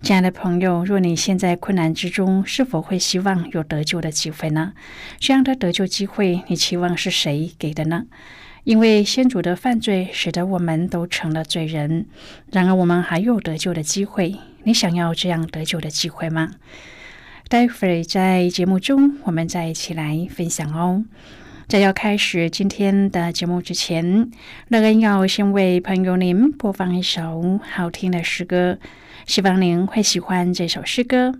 亲爱的朋友，若你现在困难之中，是否会希望有得救的机会呢？这样的得救机会，你期望是谁给的呢？因为先祖的犯罪，使得我们都成了罪人。然而，我们还有得救的机会。你想要这样得救的机会吗？待会儿在节目中，我们再一起来分享哦。在要开始今天的节目之前，乐恩要先为朋友您播放一首好听的诗歌。希望您会喜欢这首诗歌。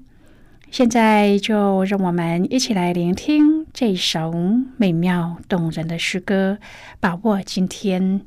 现在就让我们一起来聆听这首美妙动人的诗歌，把握今天。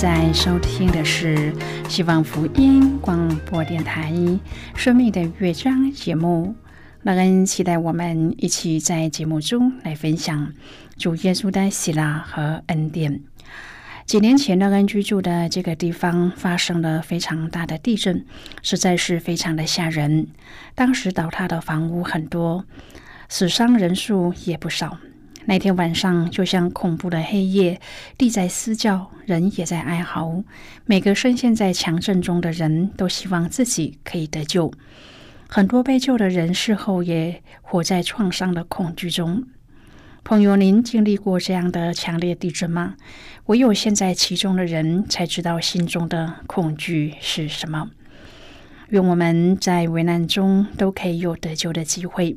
在收听的是希望福音广播电台《生命的乐章》节目。乐恩期待我们一起在节目中来分享主耶稣的喜乐和恩典。几年前，乐恩居住的这个地方发生了非常大的地震，实在是非常的吓人。当时倒塌的房屋很多，死伤人数也不少。那天晚上就像恐怖的黑夜，地在嘶叫，人也在哀嚎。每个深陷在强震中的人都希望自己可以得救。很多被救的人事后也活在创伤的恐惧中。朋友，您经历过这样的强烈地震吗？唯有现在其中的人才知道心中的恐惧是什么。愿我们在危难中都可以有得救的机会。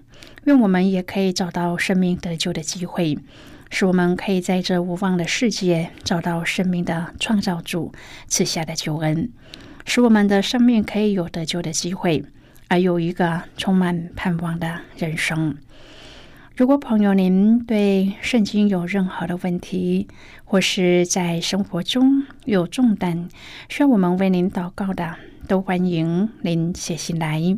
愿我们也可以找到生命得救的机会，使我们可以在这无望的世界找到生命的创造主赐下的救恩，使我们的生命可以有得救的机会，而有一个充满盼望的人生。如果朋友您对圣经有任何的问题，或是在生活中有重担需要我们为您祷告的，都欢迎您写信来。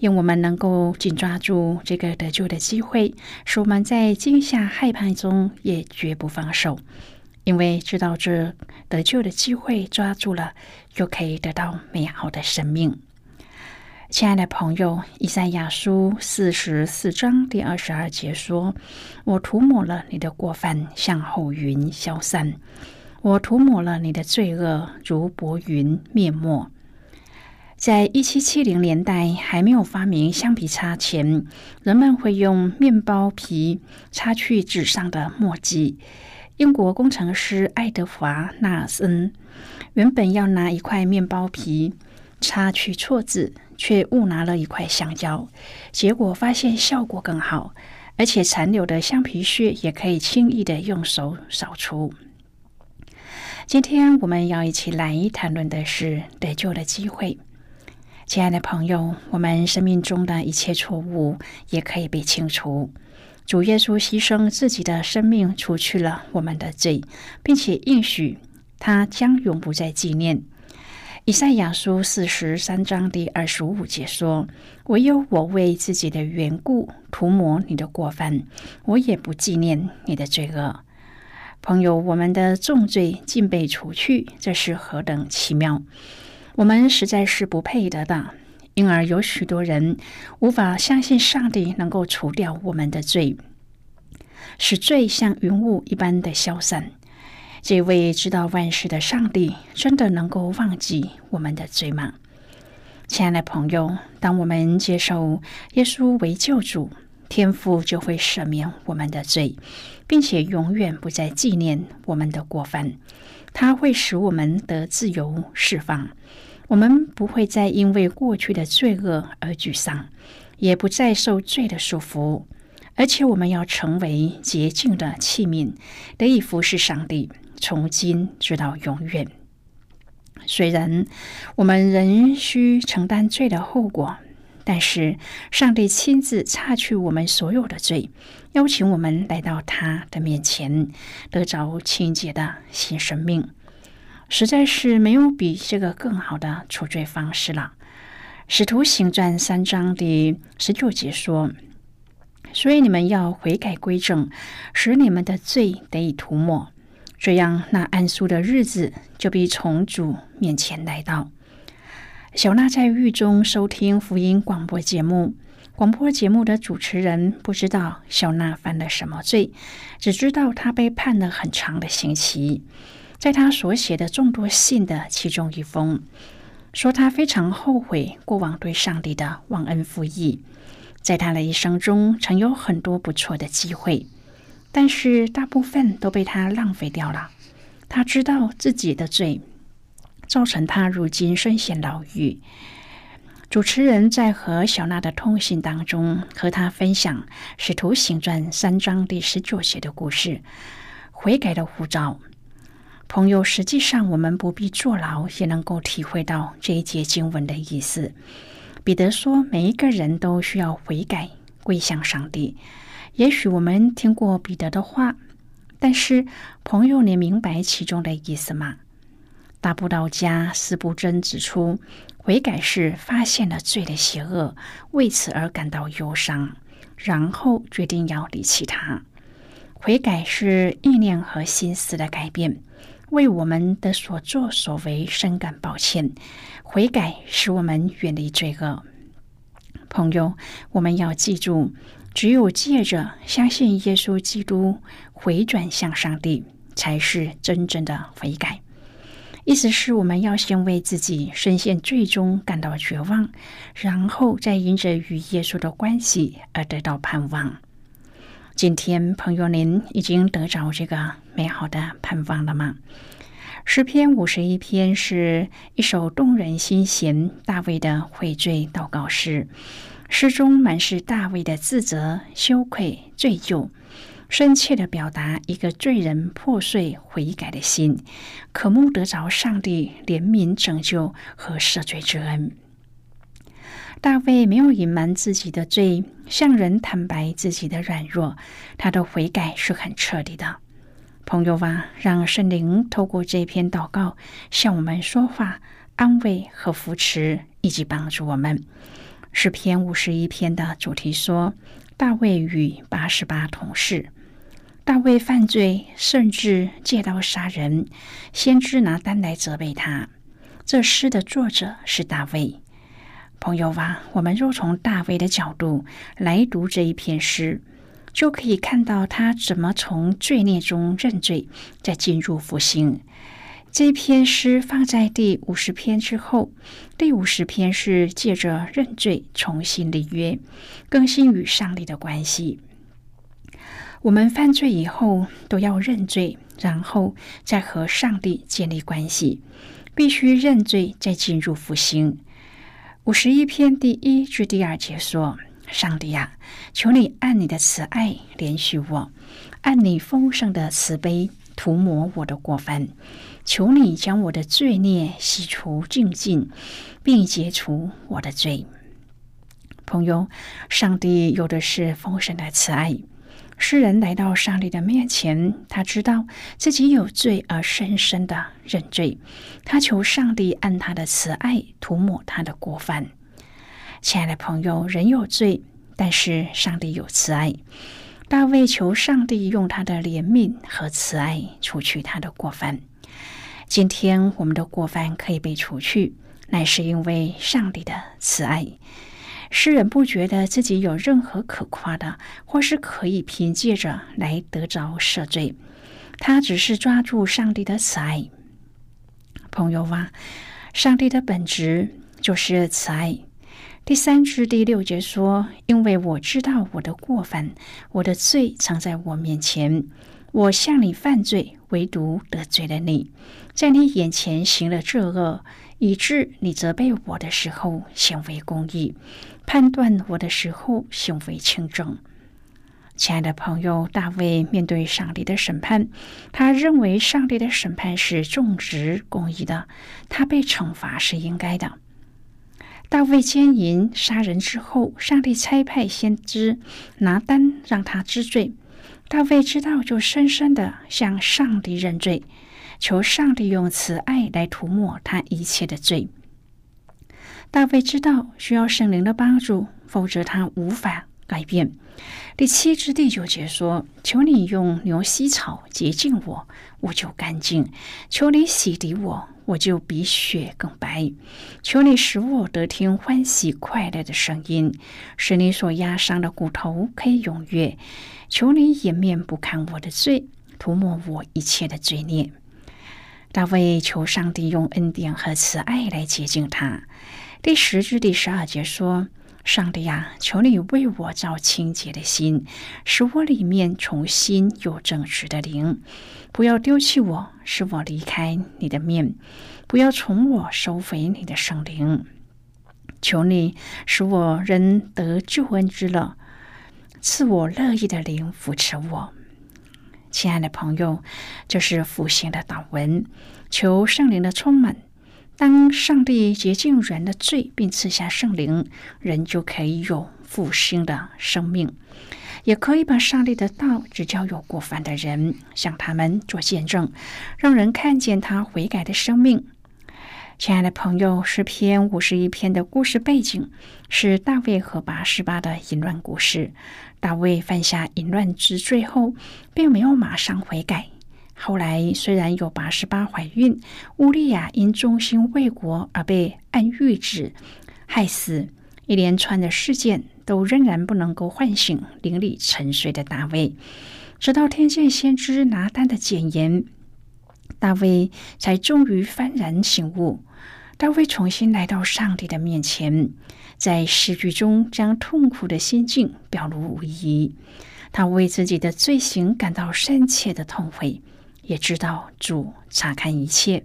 愿我们能够紧抓住这个得救的机会，使我们在惊吓害怕中也绝不放手，因为知道这得救的机会抓住了，就可以得到美好的生命。亲爱的朋友，以赛亚书四十四章第二十二节说：“我涂抹了你的过犯，向后云消散；我涂抹了你的罪恶，如薄云灭没。”在一七七零年代还没有发明橡皮擦前，人们会用面包皮擦去纸上的墨迹。英国工程师爱德华·纳尔森原本要拿一块面包皮擦去错字，却误拿了一块橡胶，结果发现效果更好，而且残留的橡皮屑也可以轻易的用手扫除。今天我们要一起来谈论的是得救的机会。亲爱的朋友，我们生命中的一切错误也可以被清除。主耶稣牺牲自己的生命，除去了我们的罪，并且应许他将永不再纪念。以赛亚书四十三章第二十五节说：“唯有我为自己的缘故涂抹你的过犯，我也不纪念你的罪恶。”朋友，我们的重罪竟被除去，这是何等奇妙！我们实在是不配得的，因而有许多人无法相信上帝能够除掉我们的罪，使罪像云雾一般的消散。这位知道万事的上帝，真的能够忘记我们的罪吗？亲爱的朋友，当我们接受耶稣为救主，天父就会赦免我们的罪，并且永远不再纪念我们的过犯。他会使我们得自由释放。我们不会再因为过去的罪恶而沮丧，也不再受罪的束缚，而且我们要成为洁净的器皿，得以服侍上帝，从今直到永远。虽然我们仍需承担罪的后果，但是上帝亲自擦去我们所有的罪，邀请我们来到他的面前，得着清洁的新生命。实在是没有比这个更好的处罪方式了。使徒行传三章第十九节说：“所以你们要悔改归正，使你们的罪得以涂抹，这样那安舒的日子就必从主面前来到。”小娜在狱中收听福音广播节目，广播节目的主持人不知道小娜犯了什么罪，只知道她被判了很长的刑期。在他所写的众多信的其中一封，说他非常后悔过往对上帝的忘恩负义，在他的一生中曾有很多不错的机会，但是大部分都被他浪费掉了。他知道自己的罪。造成他如今身陷牢狱。主持人在和小娜的通信当中，和他分享《使徒行传》三章第十九节的故事，悔改的护照。朋友，实际上我们不必坐牢，也能够体会到这一节经文的意思。彼得说，每一个人都需要悔改，归向上帝。也许我们听过彼得的话，但是朋友，你明白其中的意思吗？大布道家斯布真指出，悔改是发现了罪的邪恶，为此而感到忧伤，然后决定要离弃他。悔改是意念和心思的改变，为我们的所作所为深感抱歉。悔改使我们远离罪恶。朋友，我们要记住，只有借着相信耶稣基督，回转向上帝，才是真正的悔改。意思是，我们要先为自己深陷最终感到绝望，然后再因着与耶稣的关系而得到盼望。今天，朋友，您已经得着这个美好的盼望了吗？诗篇五十一篇是一首动人心弦大卫的悔罪祷告诗，诗中满是大卫的自责、羞愧、罪疚。深切的表达一个罪人破碎悔改的心，渴慕得着上帝怜悯拯救和赦罪之恩。大卫没有隐瞒自己的罪，向人坦白自己的软弱，他的悔改是很彻底的。朋友啊，让圣灵透过这篇祷告向我们说话，安慰和扶持，以及帮助我们。诗篇五十一篇的主题说：大卫与八十八同事。大卫犯罪，甚至借刀杀人。先知拿单来责备他。这诗的作者是大卫。朋友啊，我们若从大卫的角度来读这一篇诗，就可以看到他怎么从罪孽中认罪，再进入复兴。这篇诗放在第五十篇之后，第五十篇是借着认罪重新立约，更新与上帝的关系。我们犯罪以后都要认罪，然后再和上帝建立关系。必须认罪，再进入复兴。五十一篇第一至第二节说：“上帝啊，求你按你的慈爱怜恤我，按你丰盛的慈悲涂抹我的过犯。求你将我的罪孽洗除净尽，并解除我的罪。”朋友，上帝有的是丰盛的慈爱。诗人来到上帝的面前，他知道自己有罪，而深深的认罪。他求上帝按他的慈爱涂抹他的过犯。亲爱的朋友，人有罪，但是上帝有慈爱。大卫求上帝用他的怜悯和慈爱除去他的过犯。今天我们的过犯可以被除去，乃是因为上帝的慈爱。诗人不觉得自己有任何可夸的，或是可以凭借着来得着赦罪。他只是抓住上帝的慈爱。朋友啊，上帝的本质就是慈爱。第三至第六节说：“因为我知道我的过犯，我的罪藏在我面前。我向你犯罪，唯独得罪了你，在你眼前行了这恶，以致你责备我的时候显为公义。”判断我的时候行为轻重，亲爱的朋友，大卫面对上帝的审判，他认为上帝的审判是正直公义的，他被惩罚是应该的。大卫奸淫杀人之后，上帝差派先知拿单让他知罪，大卫知道就深深的向上帝认罪，求上帝用慈爱来涂抹他一切的罪。大卫知道需要圣灵的帮助，否则他无法改变。第七至第九节说：“求你用牛膝草洁净我，我就干净；求你洗涤我，我就比雪更白。求你使我得听欢喜快乐的声音，使你所压伤的骨头可以踊跃。求你掩面不看我的罪，涂抹我一切的罪孽。大卫求上帝用恩典和慈爱来洁净他。第十至第十二节说：“上帝呀，求你为我造清洁的心，使我里面重新有正直的灵。不要丢弃我，使我离开你的面；不要从我收回你的圣灵。求你使我仍得救恩之乐，赐我乐意的灵扶持我。”亲爱的朋友，这是复兴的祷文，求圣灵的充满。当上帝洁净人的罪，并赐下圣灵，人就可以有复兴的生命，也可以把上帝的道指教有过犯的人，向他们做见证，让人看见他悔改的生命。亲爱的朋友，诗篇五十一篇的故事背景是大卫和八十八的淫乱故事。大卫犯下淫乱之罪后，并没有马上悔改。后来虽然有八十八怀孕，乌利亚因忠心为国而被按谕旨害死，一连串的事件都仍然不能够唤醒灵里沉睡的大卫。直到天见先知拿单的谏言。大卫才终于幡然醒悟。大卫重新来到上帝的面前，在诗句中将痛苦的心境表露无遗。他为自己的罪行感到深切的痛悔，也知道主查看一切。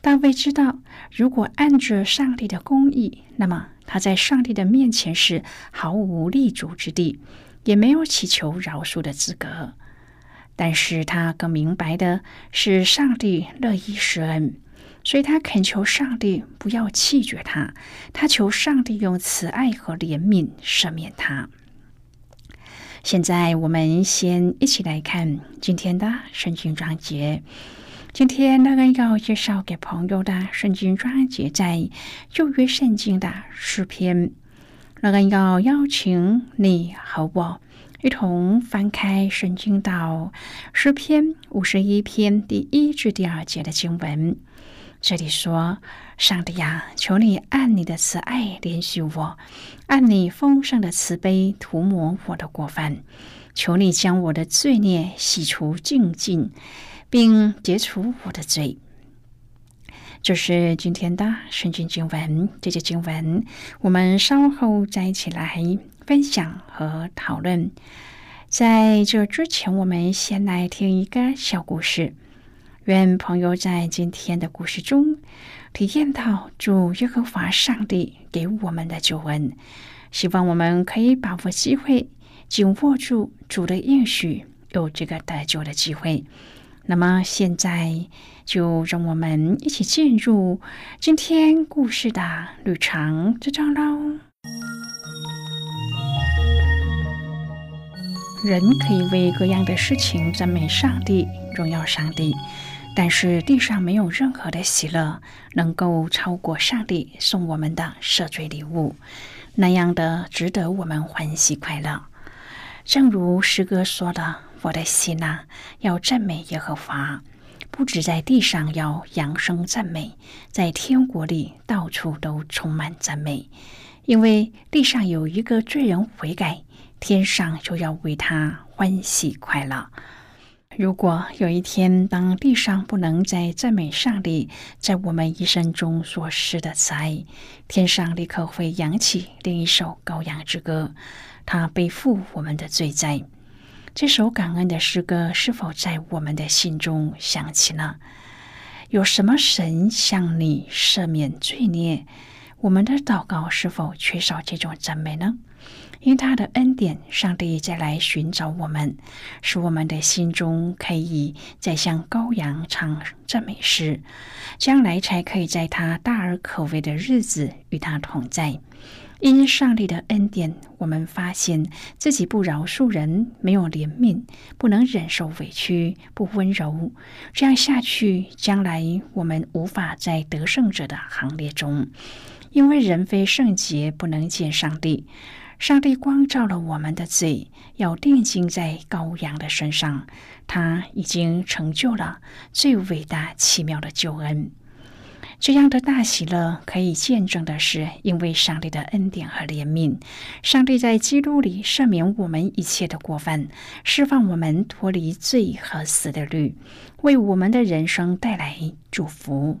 大卫知道，如果按着上帝的公义，那么他在上帝的面前是毫无立足之地，也没有祈求饶恕的资格。但是他更明白的是，上帝乐意施恩，所以他恳求上帝不要弃绝他。他求上帝用慈爱和怜悯赦免他。现在我们先一起来看今天的圣经章节。今天那个要介绍给朋友的圣经章节在旧约圣经的诗篇。那个要邀请你和我。一同翻开圣经到诗篇五十一篇第一至第二节的经文。这里说：“上帝呀，求你按你的慈爱怜恤我，按你丰盛的慈悲涂抹我的过犯。求你将我的罪孽洗除净尽，并解除我的罪。”这是今天的圣经经文。这些经文我们稍后再一起来。分享和讨论，在这之前，我们先来听一个小故事。愿朋友在今天的故事中体验到主耶和华上帝给我们的救恩。希望我们可以把握机会，紧握住主的应许，有这个得救的机会。那么，现在就让我们一起进入今天故事的旅程之中喽。人可以为各样的事情赞美上帝、荣耀上帝，但是地上没有任何的喜乐能够超过上帝送我们的赦罪礼物，那样的值得我们欢喜快乐。正如诗歌说的：“我的心呐，要赞美耶和华，不止在地上要扬声赞美，在天国里到处都充满赞美，因为地上有一个罪人悔改。”天上就要为他欢喜快乐。如果有一天，当地上不能再赞美上帝在我们一生中所施的慈爱，天上立刻会扬起另一首羔羊之歌，他背负我们的罪债。这首感恩的诗歌是否在我们的心中响起呢？有什么神向你赦免罪孽？我们的祷告是否缺少这种赞美呢？因他的恩典，上帝再来寻找我们，使我们的心中可以再向羔羊唱赞美诗，将来才可以在他大而可畏的日子与他同在。因上帝的恩典，我们发现自己不饶恕人，没有怜悯，不能忍受委屈，不温柔。这样下去，将来我们无法在得胜者的行列中，因为人非圣洁，不能见上帝。上帝光照了我们的罪，要定睛在羔羊的身上。他已经成就了最伟大奇妙的救恩。这样的大喜乐可以见证的是，因为上帝的恩典和怜悯，上帝在基督里赦免我们一切的过犯，释放我们脱离罪和死的律，为我们的人生带来祝福。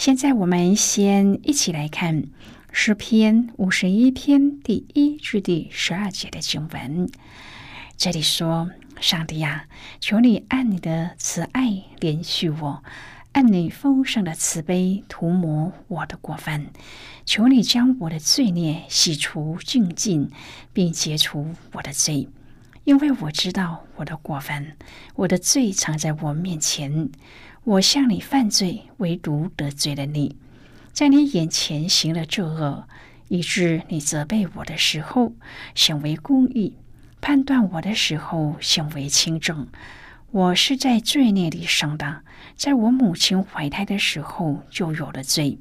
现在我们先一起来看诗篇五十一篇第一至第十二节的经文。这里说：“上帝呀，求你按你的慈爱怜恤我，按你丰盛的慈悲涂抹我的过犯。求你将我的罪孽洗除净尽，并解除我的罪，因为我知道我的过犯，我的罪藏在我面前。”我向你犯罪，唯独得罪了你，在你眼前行了这恶，以致你责备我的时候显为公义，判断我的时候显为轻重。我是在罪孽里生的，在我母亲怀胎的时候就有了罪。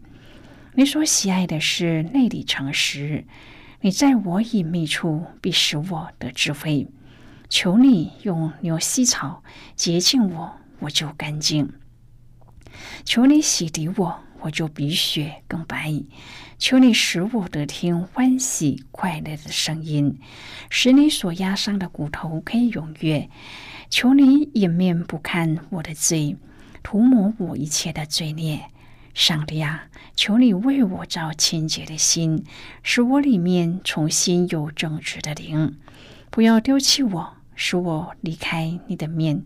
你所喜爱的是内里诚实，你在我隐秘处必使我得智慧。求你用牛膝草洁净我，我就干净。求你洗涤我，我就比雪更白。求你使我得听欢喜快乐的声音，使你所压伤的骨头可以踊跃。求你掩面不看我的罪，涂抹我一切的罪孽。上帝啊，求你为我造清洁的心，使我里面重新有正直的灵。不要丢弃我，使我离开你的面；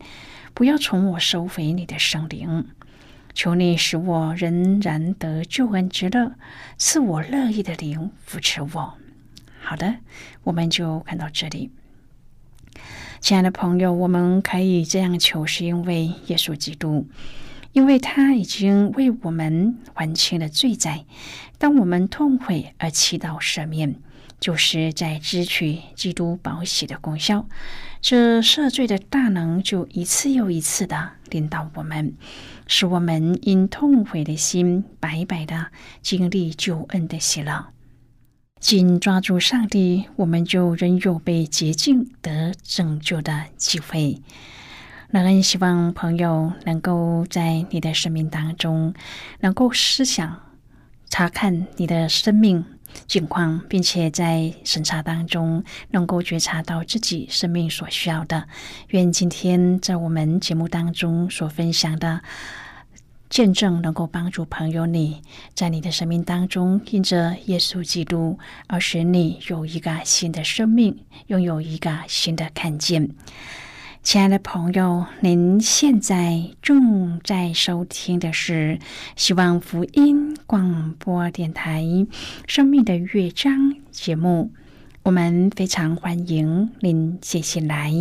不要从我收回你的圣灵。求你使我仍然得救恩之乐，赐我乐意的灵扶持我。好的，我们就看到这里。亲爱的朋友，我们可以这样求，是因为耶稣基督，因为他已经为我们还清了罪债。当我们痛悔而祈祷赦免，就是在支取基督宝血的功效。这赦罪的大能就一次又一次的领导我们。使我们因痛悔的心白白的经历救恩的喜乐，紧抓住上帝，我们就仍有被洁净得拯救的机会。那很希望朋友能够在你的生命当中，能够思想查看你的生命境况，并且在审查当中能够觉察到自己生命所需要的。愿今天在我们节目当中所分享的。见证能够帮助朋友你在你的生命当中因着耶稣基督而使你有一个新的生命，拥有一个新的看见。亲爱的朋友，您现在正在收听的是希望福音广播电台《生命的乐章》节目。我们非常欢迎您写信来，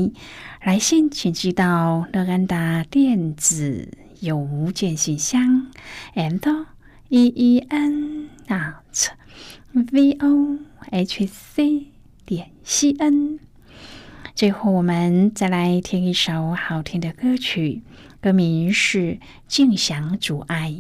来信请寄到乐安达电子。邮件信箱，and e e n at v o h c 点 c n。最后，我们再来听一首好听的歌曲，歌名是《静享主爱》。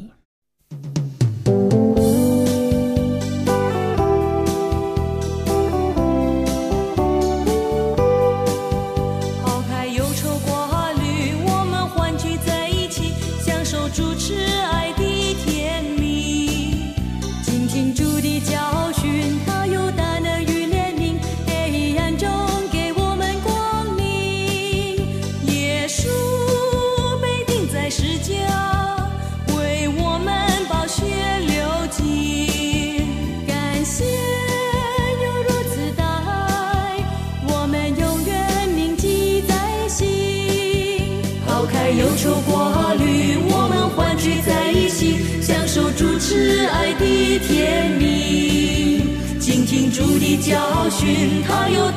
寻，他有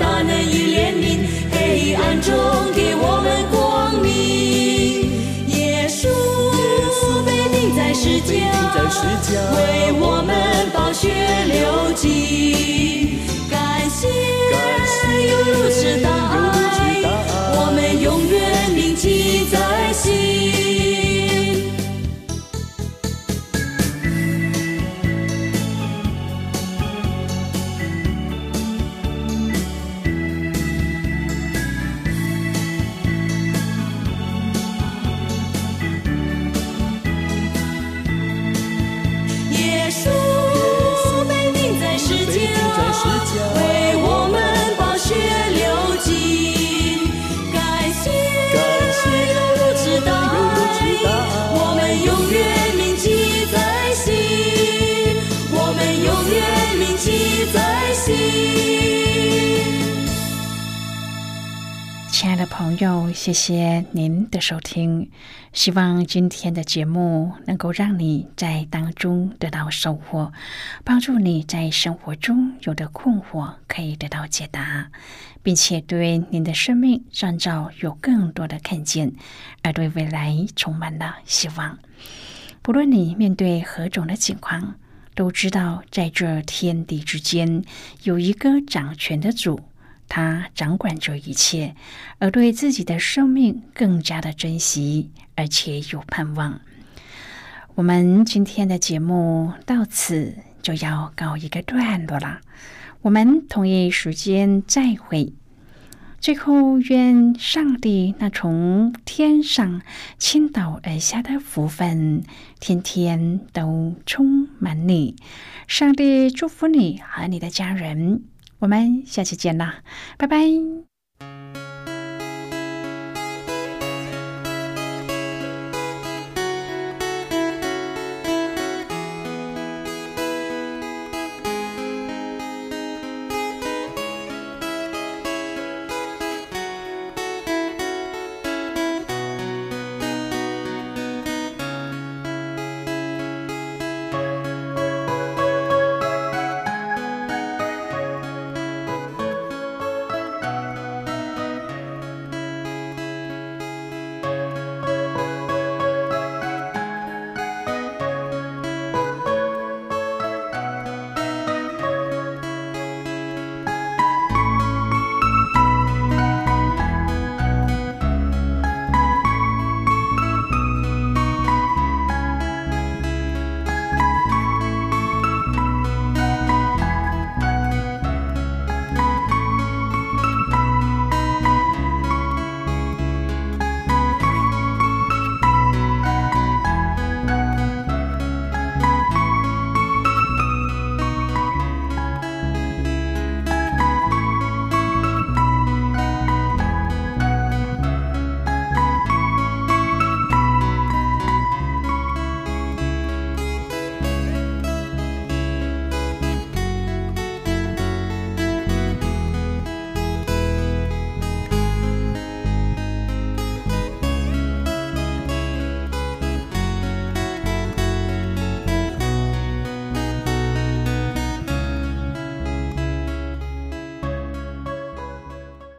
谢谢您的收听。希望今天的节目能够让你在当中得到收获，帮助你在生活中有的困惑可以得到解答，并且对您的生命创造有更多的看见，而对未来充满了希望。不论你面对何种的情况，都知道在这天地之间有一个掌权的主。他掌管着一切，而对自己的生命更加的珍惜，而且有盼望。我们今天的节目到此就要告一个段落了，我们同一时间再会。最后，愿上帝那从天上倾倒而下的福分，天天都充满你。上帝祝福你和你的家人。我们下期见啦，拜拜。